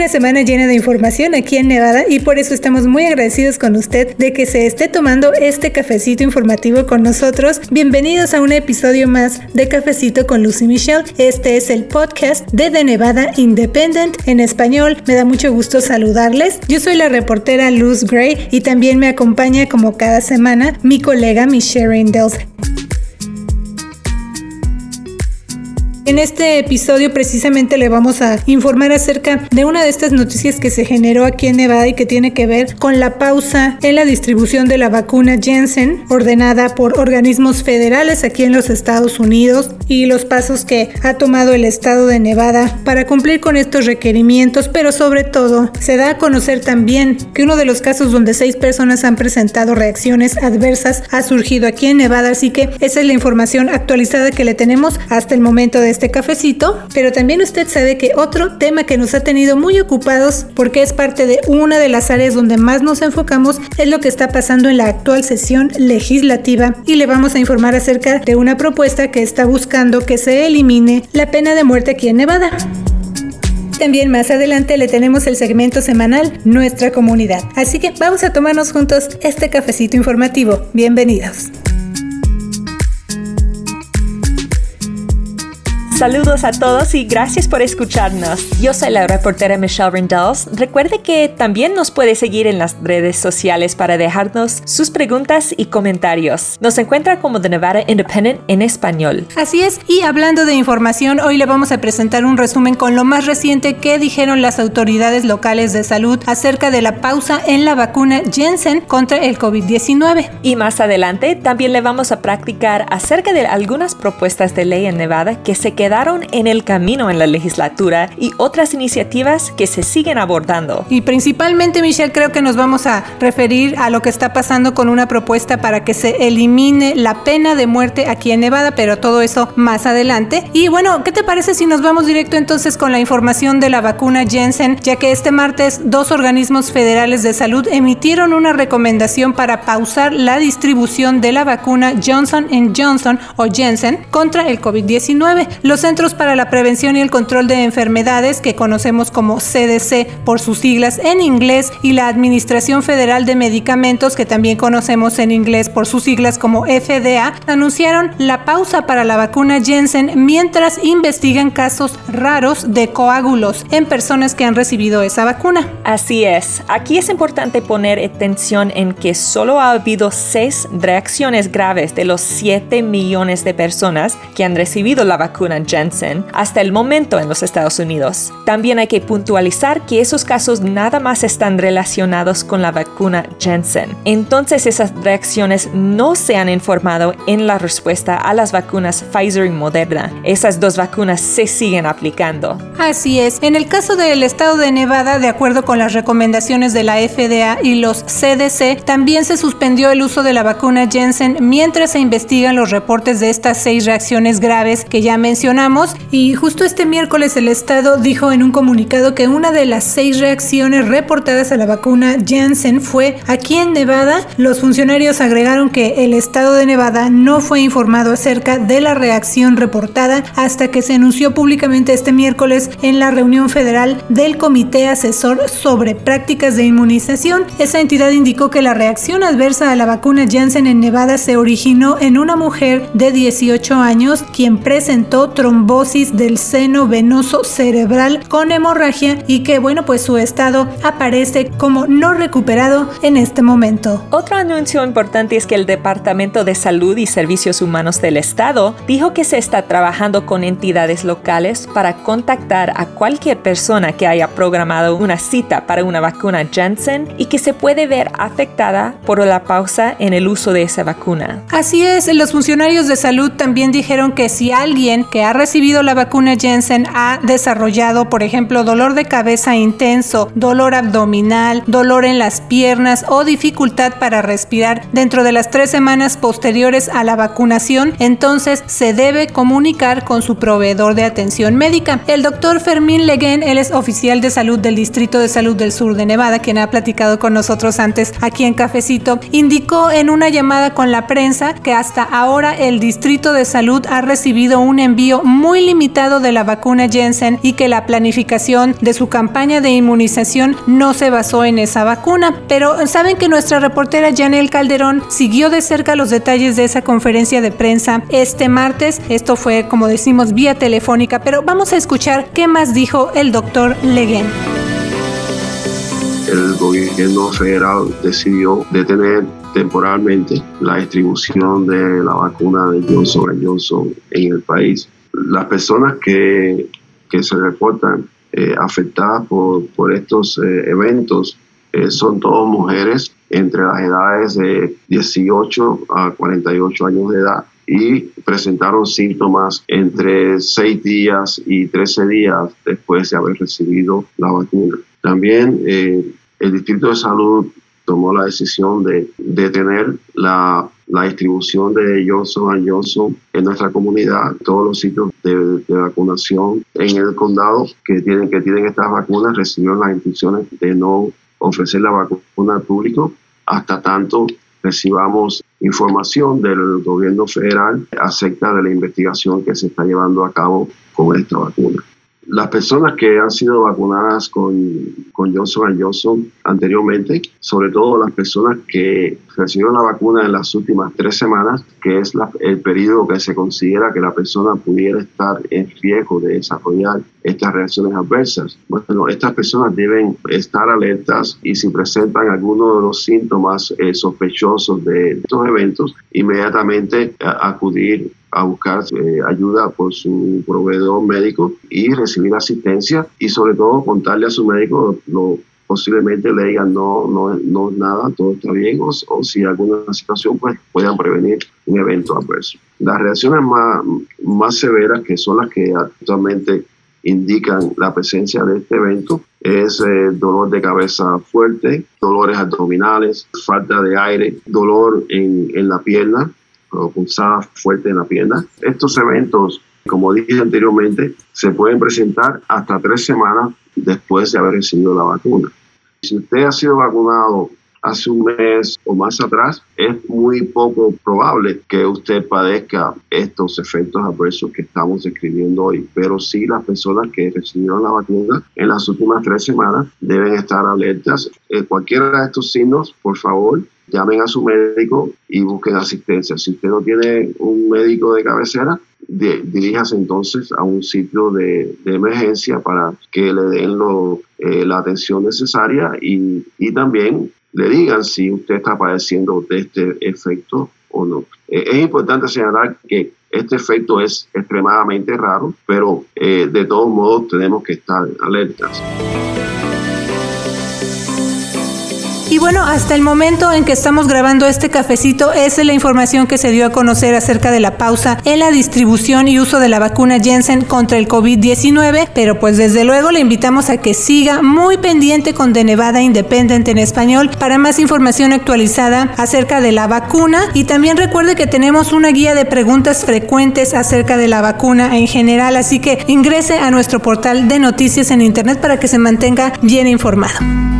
una semana llena de información aquí en Nevada y por eso estamos muy agradecidos con usted de que se esté tomando este cafecito informativo con nosotros. Bienvenidos a un episodio más de Cafecito con Lucy Michelle. Este es el podcast de The Nevada Independent en español. Me da mucho gusto saludarles. Yo soy la reportera Luz Gray y también me acompaña como cada semana mi colega Michelle Rindels. En este episodio precisamente le vamos a informar acerca de una de estas noticias que se generó aquí en Nevada y que tiene que ver con la pausa en la distribución de la vacuna Jensen ordenada por organismos federales aquí en los Estados Unidos y los pasos que ha tomado el estado de Nevada para cumplir con estos requerimientos, pero sobre todo se da a conocer también que uno de los casos donde seis personas han presentado reacciones adversas ha surgido aquí en Nevada, así que esa es la información actualizada que le tenemos hasta el momento de este cafecito, pero también usted sabe que otro tema que nos ha tenido muy ocupados porque es parte de una de las áreas donde más nos enfocamos es lo que está pasando en la actual sesión legislativa y le vamos a informar acerca de una propuesta que está buscando que se elimine la pena de muerte aquí en Nevada. También más adelante le tenemos el segmento semanal Nuestra Comunidad. Así que vamos a tomarnos juntos este cafecito informativo. Bienvenidos. Saludos a todos y gracias por escucharnos. Yo soy la reportera Michelle Rindels. Recuerde que también nos puede seguir en las redes sociales para dejarnos sus preguntas y comentarios. Nos encuentra como The Nevada Independent en español. Así es, y hablando de información, hoy le vamos a presentar un resumen con lo más reciente que dijeron las autoridades locales de salud acerca de la pausa en la vacuna Jensen contra el COVID-19. Y más adelante también le vamos a practicar acerca de algunas propuestas de ley en Nevada que se quedan quedaron en el camino en la legislatura y otras iniciativas que se siguen abordando. Y principalmente, Michelle, creo que nos vamos a referir a lo que está pasando con una propuesta para que se elimine la pena de muerte aquí en Nevada, pero todo eso más adelante. Y bueno, ¿qué te parece si nos vamos directo entonces con la información de la vacuna Jensen, ya que este martes dos organismos federales de salud emitieron una recomendación para pausar la distribución de la vacuna Johnson Johnson o Jensen contra el COVID-19. Los Centros para la Prevención y el Control de Enfermedades, que conocemos como CDC por sus siglas en inglés, y la Administración Federal de Medicamentos, que también conocemos en inglés por sus siglas como FDA, anunciaron la pausa para la vacuna Jensen mientras investigan casos raros de coágulos en personas que han recibido esa vacuna. Así es. Aquí es importante poner atención en que solo ha habido seis reacciones graves de los 7 millones de personas que han recibido la vacuna Jensen hasta el momento en los Estados Unidos. También hay que puntualizar que esos casos nada más están relacionados con la vacuna Jensen. Entonces esas reacciones no se han informado en la respuesta a las vacunas Pfizer y Moderna. Esas dos vacunas se siguen aplicando. Así es. En el caso del estado de Nevada, de acuerdo con las recomendaciones de la FDA y los CDC, también se suspendió el uso de la vacuna Jensen mientras se investigan los reportes de estas seis reacciones graves que ya mencioné y justo este miércoles el Estado dijo en un comunicado que una de las seis reacciones reportadas a la vacuna Janssen fue aquí en Nevada. Los funcionarios agregaron que el Estado de Nevada no fue informado acerca de la reacción reportada hasta que se anunció públicamente este miércoles en la reunión federal del Comité Asesor sobre Prácticas de Inmunización. Esa entidad indicó que la reacción adversa a la vacuna Janssen en Nevada se originó en una mujer de 18 años quien presentó trombosis del seno venoso cerebral con hemorragia y que bueno pues su estado aparece como no recuperado en este momento. Otro anuncio importante es que el Departamento de Salud y Servicios Humanos del Estado dijo que se está trabajando con entidades locales para contactar a cualquier persona que haya programado una cita para una vacuna Janssen y que se puede ver afectada por la pausa en el uso de esa vacuna. Así es, los funcionarios de salud también dijeron que si alguien que ha ha recibido la vacuna Jensen ha desarrollado, por ejemplo, dolor de cabeza intenso, dolor abdominal, dolor en las piernas o dificultad para respirar dentro de las tres semanas posteriores a la vacunación, entonces se debe comunicar con su proveedor de atención médica. El doctor Fermín Leguen, él es oficial de salud del Distrito de Salud del Sur de Nevada, quien ha platicado con nosotros antes aquí en Cafecito, indicó en una llamada con la prensa que hasta ahora el Distrito de Salud ha recibido un envío muy limitado de la vacuna Jensen y que la planificación de su campaña de inmunización no se basó en esa vacuna. Pero saben que nuestra reportera Janel Calderón siguió de cerca los detalles de esa conferencia de prensa este martes. Esto fue, como decimos, vía telefónica, pero vamos a escuchar qué más dijo el doctor Leguen el gobierno federal decidió detener temporalmente la distribución de la vacuna de Johnson Johnson en el país. Las personas que, que se reportan eh, afectadas por, por estos eh, eventos eh, son todas mujeres entre las edades de 18 a 48 años de edad y presentaron síntomas entre 6 días y 13 días después de haber recibido la vacuna. También el Distrito de Salud tomó la decisión de detener la, la distribución de Johnson Johnson en nuestra comunidad, todos los sitios de, vacunación en el condado que tienen, que tienen estas vacunas recibieron las instrucciones de no ofrecer la vacuna al público hasta tanto recibamos información del gobierno federal acerca de la investigación que se está llevando a cabo con esta vacuna. Las personas que han sido vacunadas con, con Johnson Johnson anteriormente, sobre todo las personas que recibieron la vacuna en las últimas tres semanas, que es el periodo que se considera que la persona pudiera estar en riesgo de desarrollar estas reacciones adversas. Bueno, estas personas deben estar alertas y si presentan alguno de los síntomas eh, sospechosos de estos eventos, inmediatamente acudir a buscar eh, ayuda por su proveedor médico y recibir asistencia y sobre todo contarle a su médico lo, posiblemente le digan no, no, no nada, todo está bien o, o, si alguna situación pues puedan prevenir un evento adverso. Las reacciones más, más severas que son las que actualmente indican la presencia de este evento es eh, dolor de cabeza fuerte, dolores abdominales, falta de aire, dolor en, en la pierna, o fuerte en la pierna. Estos eventos, como dije anteriormente, se pueden presentar hasta tres semanas después de haber recibido la vacuna. Si usted ha sido vacunado hace un mes o más atrás, es muy poco probable que usted padezca estos efectos adversos que estamos describiendo hoy. Pero sí las personas que recibieron la vacuna en las últimas tres semanas deben estar alertas. En cualquiera de estos signos, por favor, llamen a su médico y busquen asistencia. Si usted no tiene un médico de cabecera, diríjase entonces a un sitio de, emergencia para que le den eh, la atención necesaria y, y, también le digan si usted está padeciendo de este efecto o no. Eh, es importante señalar que este efecto es extremadamente raro, pero eh, de todos modos tenemos que estar alertas. Y bueno, hasta el momento en que estamos grabando este cafecito, esa es la información que se dio a conocer acerca de la pausa en la distribución y uso de la vacuna Jensen contra el COVID-19, pero pues desde luego le invitamos a que siga muy pendiente con De Nevada Independent en español para más información actualizada acerca de la vacuna. Y también recuerde que tenemos una guía de preguntas frecuentes acerca de la vacuna en general, así que ingrese a nuestro portal de noticias en internet para que se mantenga bien informado.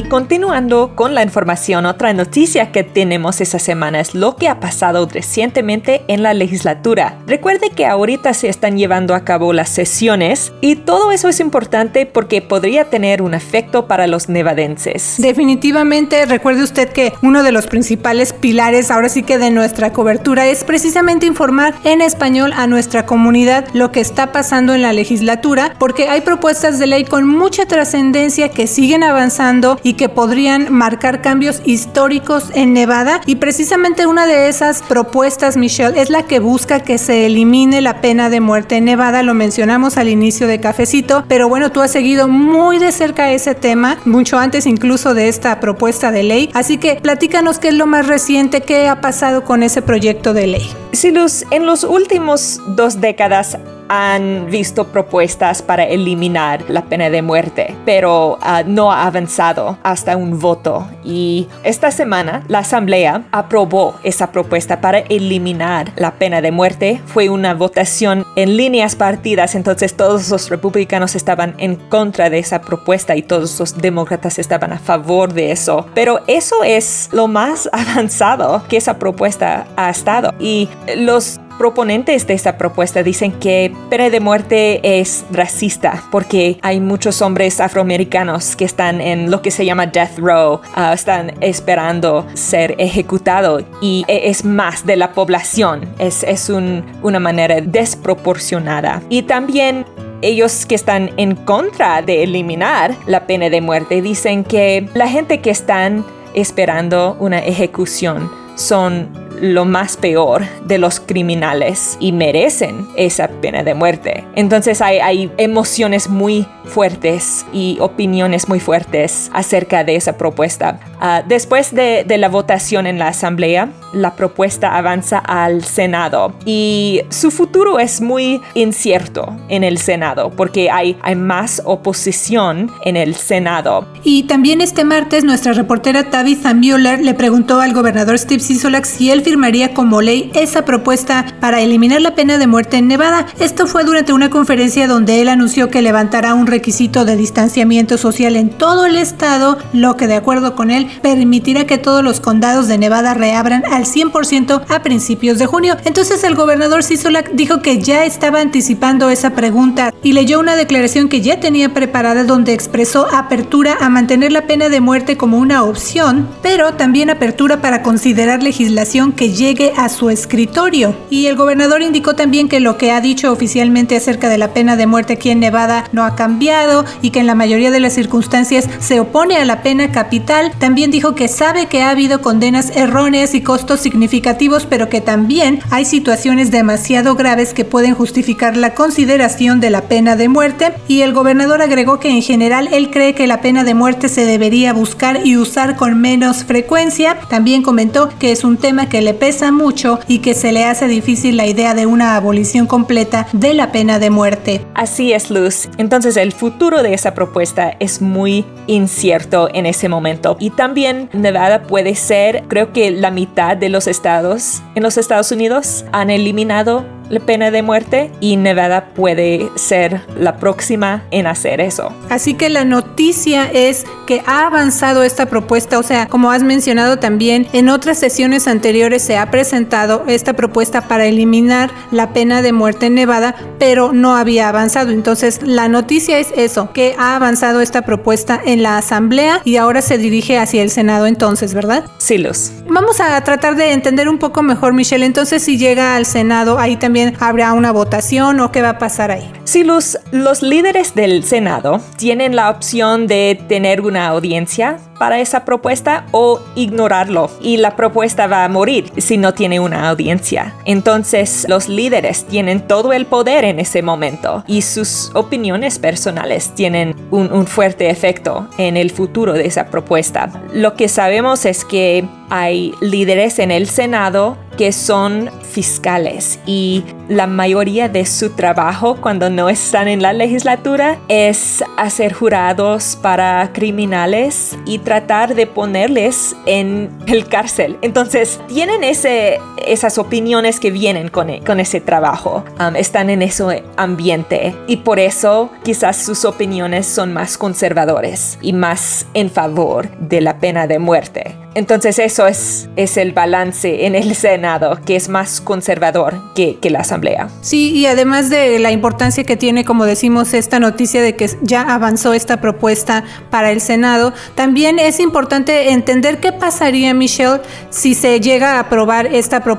Y continuando con la información, otra noticia que tenemos esta semana es lo que ha pasado recientemente en la legislatura. Recuerde que ahorita se están llevando a cabo las sesiones y todo eso es importante porque podría tener un efecto para los nevadenses. Definitivamente, recuerde usted que uno de los principales pilares ahora sí que de nuestra cobertura es precisamente informar en español a nuestra comunidad lo que está pasando en la legislatura porque hay propuestas de ley con mucha trascendencia que siguen avanzando y que podrían marcar cambios históricos en Nevada. Y precisamente una de esas propuestas, Michelle, es la que busca que se elimine la pena de muerte en Nevada. Lo mencionamos al inicio de Cafecito, pero bueno, tú has seguido muy de cerca ese tema, mucho antes incluso de esta propuesta de ley. Así que platícanos qué es lo más reciente, qué ha pasado con ese proyecto de ley. Silus, en los últimos dos décadas han visto propuestas para eliminar la pena de muerte, pero ah, no ha avanzado hasta un voto. Y esta semana la Asamblea aprobó esa propuesta para eliminar la pena de muerte. Fue una votación en líneas partidas, entonces todos los republicanos estaban en contra de esa propuesta y todos los demócratas estaban a favor de eso. Pero eso es lo más avanzado que esa propuesta ha estado. Y los proponentes de esta propuesta dicen que pena de muerte es racista porque hay muchos hombres afroamericanos que están en lo que se llama death row, ah, están esperando ser ejecutados y e, es más de la población, es, es una manera desproporcionada. Y también ellos que están en contra de eliminar la pena de muerte dicen que la gente que están esperando una ejecución son lo más peor de los criminales y merecen esa pena de muerte. Entonces hay, hay emociones muy fuertes y opiniones muy fuertes acerca de esa propuesta. Ah, después de, de, la votación en la Asamblea, la propuesta avanza al Senado y su futuro es muy incierto en el Senado porque hay, hay más oposición en el Senado. Y también este martes nuestra reportera Tabitha Mueller le preguntó al gobernador Steve Sisolak si él firmaría como ley esa propuesta para eliminar la pena de muerte en Nevada. Esto fue durante una conferencia donde él anunció que levantará un requisito de distanciamiento social en todo el estado, lo que de acuerdo con él permitirá que todos los condados de Nevada reabran al 100% a principios de junio. Entonces el gobernador Sisolak dijo que ya estaba anticipando esa pregunta y leyó una declaración que ya tenía preparada donde expresó apertura a mantener la pena de muerte como una opción, pero también apertura para considerar legislación que llegue a su escritorio. Y el gobernador indicó también que lo que ha dicho oficialmente acerca de la pena de muerte aquí en Nevada no ha cambiado y que en la mayoría de las circunstancias se opone a la pena capital. También dijo que sabe que ha habido condenas erróneas y costos significativos, pero que también hay situaciones demasiado graves que pueden justificar la consideración de la pena de muerte. Y el gobernador agregó que en general él cree que la pena de muerte se debería buscar y usar con menos frecuencia. También comentó que es un tema que le pesa mucho y que se le hace difícil la idea de una abolición completa de la pena de muerte. Así es, Luz. Entonces el futuro de esa propuesta es muy incierto en ese momento. Y también Nevada puede ser, creo que la mitad de los estados en los Estados Unidos han eliminado la pena de muerte y Nevada puede ser la próxima en hacer eso. Así que la noticia es que ha avanzado esta propuesta, o sea, como has mencionado también, en otras sesiones anteriores se ha presentado esta propuesta para eliminar la pena de muerte en Nevada, pero no había avanzado. Entonces, la noticia es eso, que ha avanzado esta propuesta en la Asamblea y ahora se dirige hacia el Senado entonces, ¿verdad? Sí, Luz. Vamos a tratar de entender un poco mejor, Michelle. Entonces, si llega al Senado, ahí también habrá una votación o qué va a pasar ahí? Los, los líderes del Senado tienen la opción de tener una audiencia para esa propuesta o ignorarlo y la propuesta va a morir si no tiene una audiencia. Entonces los líderes tienen todo el poder en ese momento y sus opiniones personales tienen un, un fuerte efecto en el futuro de esa propuesta. Lo que sabemos es que hay líderes en el Senado que son fiscales y la mayoría de su trabajo cuando no están en la legislatura es hacer jurados para criminales y tratar de ponerles en el cárcel. Entonces, tienen ese, esas opiniones que vienen con, e, con ese trabajo, um, están en ese ambiente y por eso quizás sus opiniones son más conservadores y más en favor de la pena de muerte. Entonces eso es, es el balance en el Senado, que es más conservador que, que, la Asamblea. Sí, y además de la importancia que tiene, como decimos, esta noticia de que ya avanzó esta propuesta para el Senado, también es importante entender qué pasaría, Michelle, si se llega a aprobar esta propuesta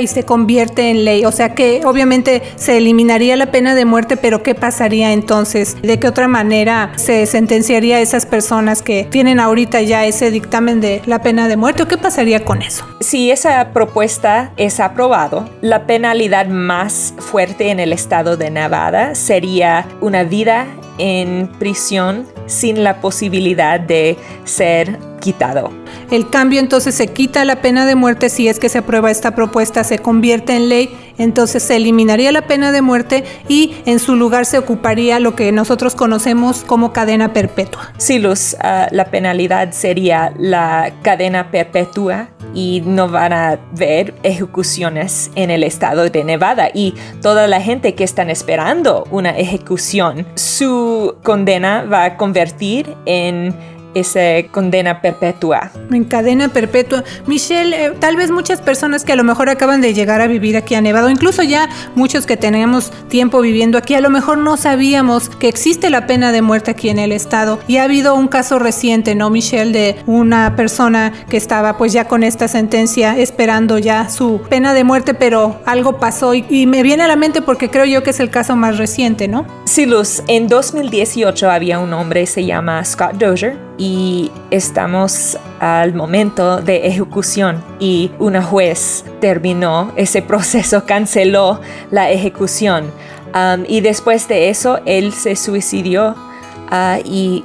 y se convierte en ley. O sea que obviamente se eliminaría la pena de muerte, pero ¿qué pasaría entonces? ¿De qué otra manera se sentenciaría a esas personas que tienen ahorita ya ese dictamen de la pena de muerte o qué pasaría con eso? Si esa propuesta es aprobado, la penalidad más fuerte en el estado de Nevada sería una vida en prisión sin la posibilidad de ser quitado. El cambio entonces se quita la pena de muerte si es que se aprueba esta propuesta, se convierte en ley, entonces se eliminaría la pena de muerte y en su lugar se ocuparía lo que nosotros conocemos como cadena perpetua. Sí, Luz, ah, la penalidad sería la cadena perpetua y no van a ver ejecuciones en el estado de Nevada y toda la gente que están esperando una ejecución, su condena va a convertir en esa condena perpetua. En cadena perpetua. Michelle, eh, tal vez muchas personas que a lo mejor acaban de llegar a vivir aquí a Nevada, incluso ya muchos que tenemos tiempo viviendo aquí, a lo mejor no sabíamos que existe la pena de muerte aquí en el estado. Y ha habido un caso reciente, ¿no, Michelle? De una persona que estaba pues ya con esta sentencia esperando ya su pena de muerte, pero algo pasó y, y me viene a la mente porque creo yo que es el caso más reciente, ¿no? Sí, Luz, en 2018 había un hombre, se llama Scott Dozier, y estamos al momento de ejecución y una juez terminó ese proceso, canceló la ejecución. Y después de eso él se suicidió uh, y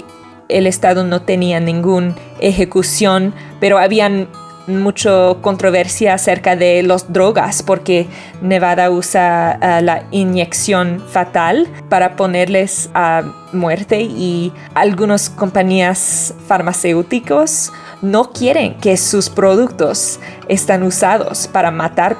el Estado no tenía ninguna ejecución, pero habían mucha controversia acerca de las drogas porque Nevada usa uh, la inyección fatal para ponerles a muerte y algunas compañías farmacéuticos no quieren que sus productos están usados para matar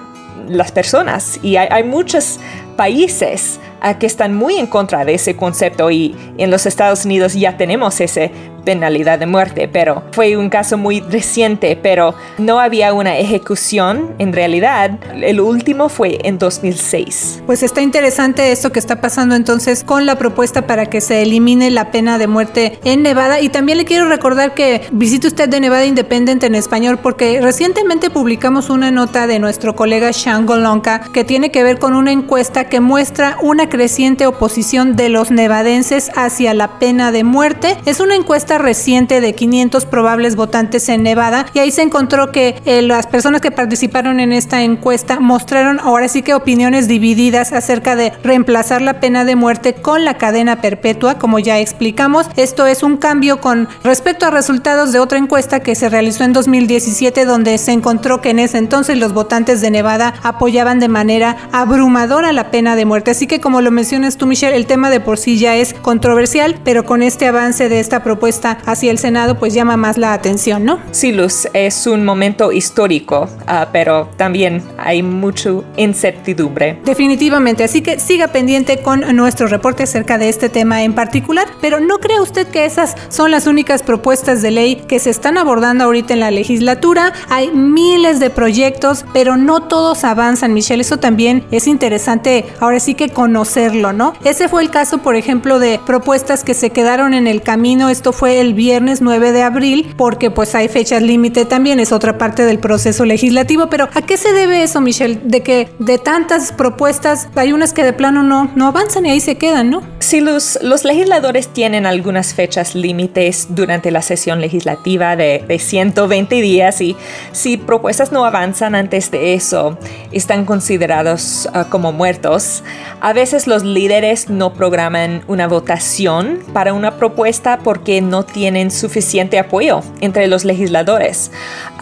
las personas. Y hay, hay muchos países uh, que están muy en contra de ese concepto y en los Estados Unidos ya tenemos ese penalidad de muerte, pero fue un caso muy reciente, pero no había una ejecución en realidad. El último fue en 2006. Pues está interesante esto que está pasando entonces con la propuesta para que se elimine la pena de muerte en Nevada y también le quiero recordar que visite usted de Nevada Independent en español porque recientemente publicamos una nota de nuestro colega Sean Golonka que tiene que ver con una encuesta que muestra una creciente oposición de los nevadenses hacia la pena de muerte. Es una encuesta reciente de 500 probables votantes en Nevada y ahí se encontró que eh, las personas que participaron en esta encuesta mostraron ahora sí que opiniones divididas acerca de reemplazar la pena de muerte con la cadena perpetua, como ya explicamos. Esto es un cambio con respecto a resultados de otra encuesta que se realizó en 2017 donde se encontró que en ese entonces los votantes de Nevada apoyaban de manera abrumadora la pena de muerte. Así que como lo mencionas tú Michelle, el tema de por sí ya es controversial, pero con este avance de esta propuesta hacia el Senado pues llama más la atención, ¿no? Sí, Luz, es un momento histórico, uh, pero también hay mucha incertidumbre. Definitivamente, así que siga pendiente con nuestro reporte acerca de este tema en particular, pero ¿no cree usted que esas son las únicas propuestas de ley que se están abordando ahorita en la legislatura? Hay miles de proyectos, pero no todos avanzan, Michelle, eso también es interesante ahora sí que conocerlo, ¿no? Ese fue el caso, por ejemplo, de propuestas que se quedaron en el camino, esto fue el viernes 9 de abril, porque pues hay fechas límite también, es otra parte del proceso legislativo. Pero ¿a qué se debe eso, Michelle? De que de tantas propuestas hay unas que de plano no, no avanzan y ahí se quedan, ¿no? Sí, los, los legisladores tienen algunas fechas límites durante la sesión legislativa de, de 120 días y si propuestas no avanzan antes de eso, están considerados uh, como muertos. A veces los líderes no programan una votación para una propuesta porque no tienen suficiente apoyo entre los legisladores.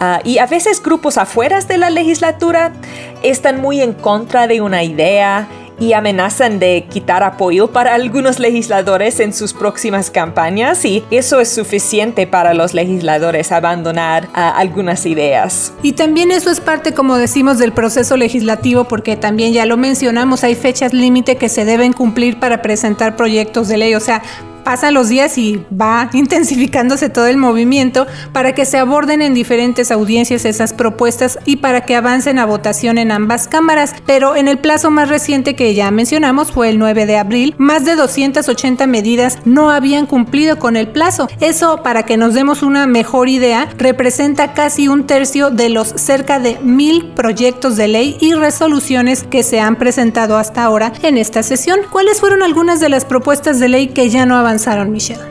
Uh, y a veces grupos afuera de la legislatura están muy en contra de una idea y amenazan de quitar apoyo para algunos legisladores en sus próximas campañas y eso es suficiente para los legisladores abandonar uh, algunas ideas. Y también eso es parte, como decimos, del proceso legislativo porque también ya lo mencionamos, hay fechas límite que se deben cumplir para presentar proyectos de ley, o sea, pasan los días y va intensificándose todo el movimiento para que se aborden en diferentes audiencias esas propuestas y para que avancen a votación en ambas cámaras. Pero en el plazo más reciente que ya mencionamos fue el 9 de abril, más de 280 medidas no habían cumplido con el plazo. Eso, para que nos demos una mejor idea, representa casi un tercio de los cerca de mil proyectos de ley y resoluciones que se han presentado hasta ahora en esta sesión. ¿Cuáles fueron algunas de las propuestas de ley que ya no avanzaron?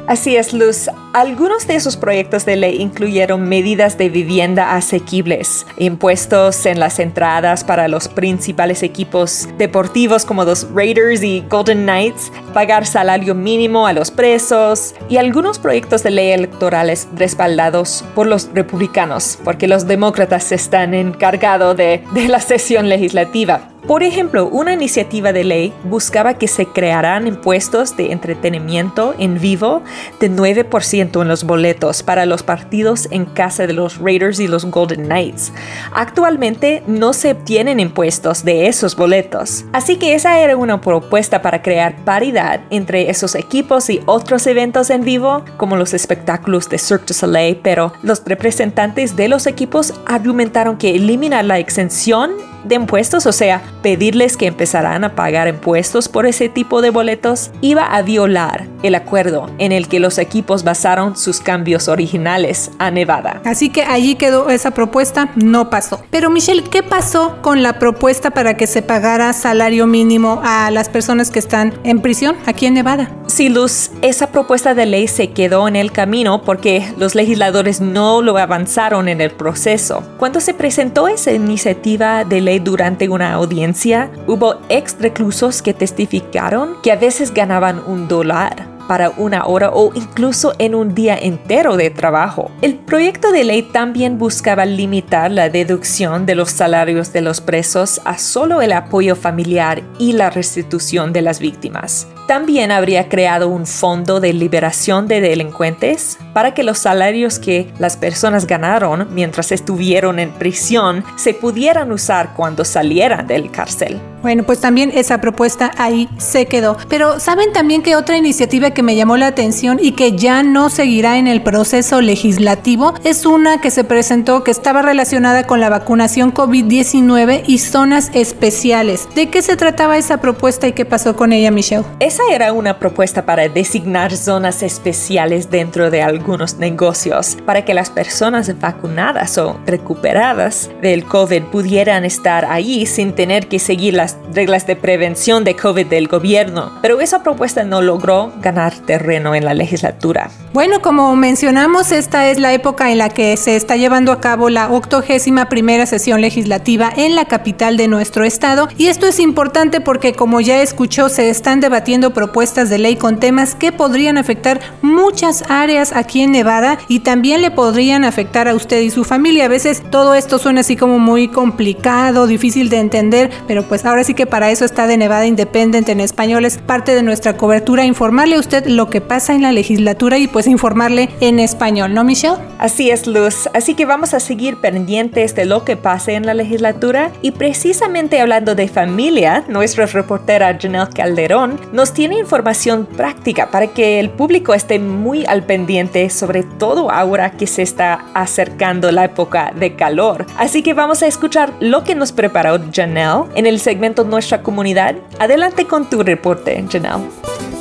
Así es, Luz. Algunos de esos proyectos de ley incluyeron medidas de vivienda asequibles, impuestos en las entradas para los principales equipos deportivos como los Raiders y Golden Knights, pagar salario mínimo a los presos y algunos proyectos de ley electorales respaldados por los republicanos, porque los demócratas están encargados de, de la sesión legislativa. Por ejemplo, una iniciativa de ley buscaba que se crearan impuestos de entretenimiento en vivo de 9% en los boletos para los partidos en casa de los Raiders y los Golden Knights. Actualmente no se obtienen impuestos de esos boletos, así que esa era una propuesta para crear paridad entre esos equipos y otros eventos en vivo, como los espectáculos de Cirque du Soleil, pero los representantes de los equipos argumentaron que eliminar la exención de impuestos, o sea, pedirles que empezaran a pagar impuestos por ese tipo de boletos, iba a violar el acuerdo en el que los equipos basaron sus cambios originales a Nevada. Así que allí quedó esa propuesta, no pasó. Pero Michelle, ¿qué pasó con la propuesta para que se pagara salario mínimo a las personas que están en prisión aquí en Nevada? Sí, Luz, esa propuesta de ley se quedó en el camino porque los legisladores no lo avanzaron en el proceso. Cuando se presentó esa iniciativa de ley durante una audiencia, hubo ex reclusos que testificaron que a veces ganaban un dólar para una hora o incluso en un día entero de trabajo. El proyecto de ley también buscaba limitar la deducción de los salarios de los presos a solo el apoyo familiar y la restitución de las víctimas. También habría creado un fondo de liberación de delincuentes para que los salarios que las personas ganaron mientras estuvieron en prisión se pudieran usar cuando salieran del cárcel. Bueno, pues también esa propuesta ahí se quedó. Pero ¿saben también que otra iniciativa que me llamó la atención y que ya no seguirá en el proceso legislativo es una que se presentó que estaba relacionada con la vacunación COVID-19 y zonas especiales? ¿De qué se trataba esa propuesta y qué pasó con ella, Michelle? Esa era una propuesta para designar zonas especiales dentro de algunos negocios para que las personas vacunadas o recuperadas del COVID pudieran estar ahí sin tener que seguir las reglas de prevención de COVID del gobierno. Pero esa propuesta no logró ganar terreno en la legislatura. Bueno, como mencionamos, esta es la época en la que se está llevando a cabo la 81 primera sesión legislativa en la capital de nuestro estado y esto es importante porque como ya escuchó se están debatiendo propuestas de ley con temas que podrían afectar muchas áreas aquí en Nevada y también le podrían afectar a usted y su familia. A veces todo esto suena así como muy complicado, difícil de entender, pero pues ahora sí que para eso está de Nevada Independent en español, es parte de nuestra cobertura, informarle a usted lo que pasa en la legislatura y pues informarle en español, ¿no Michelle? Así es, Luz. Así que vamos a seguir pendientes de lo que pase en la legislatura y precisamente hablando de familia, nuestra reportera Janelle Calderón nos tiene información práctica para que el público esté muy al pendiente, sobre todo ahora que se está acercando la época de calor. Así que vamos a escuchar lo que nos preparó Janelle en el segmento Nuestra Comunidad. Adelante con tu reporte, Janelle.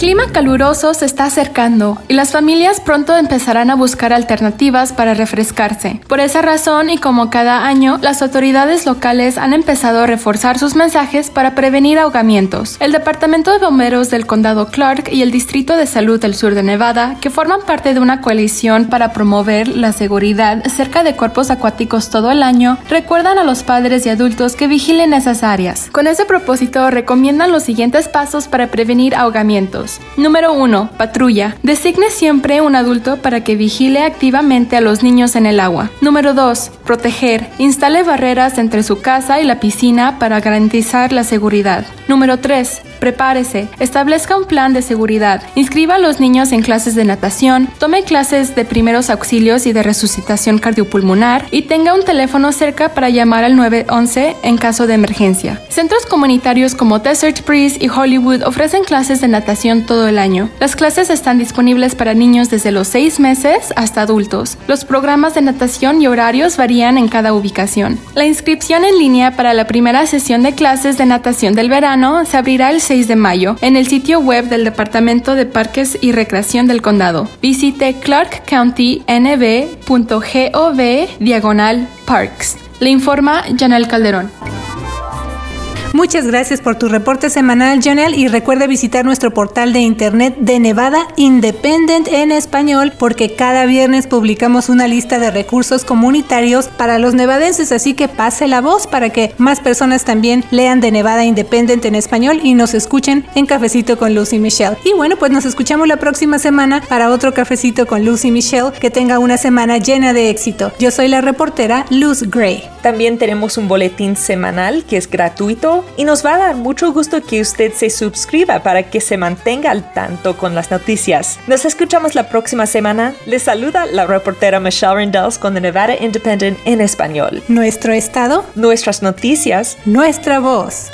Clima caluroso se está acercando y las familias pronto empezarán a buscar alternativas para refrescarse. Por esa razón y como cada año, las autoridades locales han empezado a reforzar sus mensajes para prevenir ahogamientos. El Departamento de Bomberos del Condado Clark y el Distrito de Salud del Sur de Nevada, que forman parte de una coalición para promover la seguridad cerca de cuerpos acuáticos todo el año, recuerdan a los padres y adultos que vigilen esas áreas. Con ese propósito, recomiendan los siguientes pasos para prevenir ahogamientos. Número 1. Patrulla. Designe siempre un adulto para que vigile activamente a los niños en el agua. Número 2. Proteger. Instale barreras entre su casa y la piscina para garantizar la seguridad. Número 3. Prepárese, establezca un plan de seguridad, inscriba a los niños en clases de natación, tome clases de primeros auxilios y de resucitación cardiopulmonar y tenga un teléfono cerca para llamar al 911 en caso de emergencia. Centros comunitarios como Desert Breeze y Hollywood ofrecen clases de natación todo el año. Las clases están disponibles para niños desde los 6 meses hasta adultos. Los programas de natación y horarios varían en cada ubicación. La inscripción en línea para la primera sesión de clases de natación del verano se abrirá el 6 de mayo en el sitio web del Departamento de Parques y Recreación del Condado. Visite clarkcountynb.gov diagonal parks. Le informa Janel Calderón. Muchas gracias por tu reporte semanal, Janelle, y recuerda visitar nuestro portal de internet de Nevada Independent en español, porque cada viernes publicamos una lista de recursos comunitarios para los nevadenses, así que pase la voz para que más personas también lean de Nevada Independent en español y nos escuchen en Cafecito con Lucy Michelle. Y bueno, pues nos escuchamos la próxima semana para otro Cafecito con Lucy Michelle. Que tenga una semana llena de éxito. Yo soy la reportera Luz Gray. También tenemos un boletín semanal que es gratuito y nos va a dar mucho gusto que usted se suscriba para que se mantenga al tanto con las noticias. Nos escuchamos la próxima semana. Les saluda la reportera Michelle Rendells con The Nevada Independent en español. Nuestro estado, nuestras noticias, nuestra voz.